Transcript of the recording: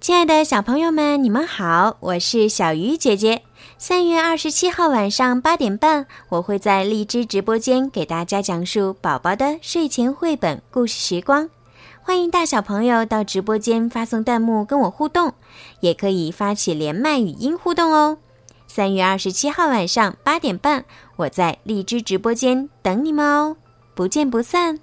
亲爱的小朋友们你们好我是小鱼姐姐。三月二十七号晚上八点半我会在荔枝直播间给大家讲述宝宝的睡前绘本故事时光。欢迎大小朋友到直播间发送弹幕跟我互动也可以发起连麦语音互动哦。三月二十七号晚上八点半我在荔枝直播间等你们哦。不见不散。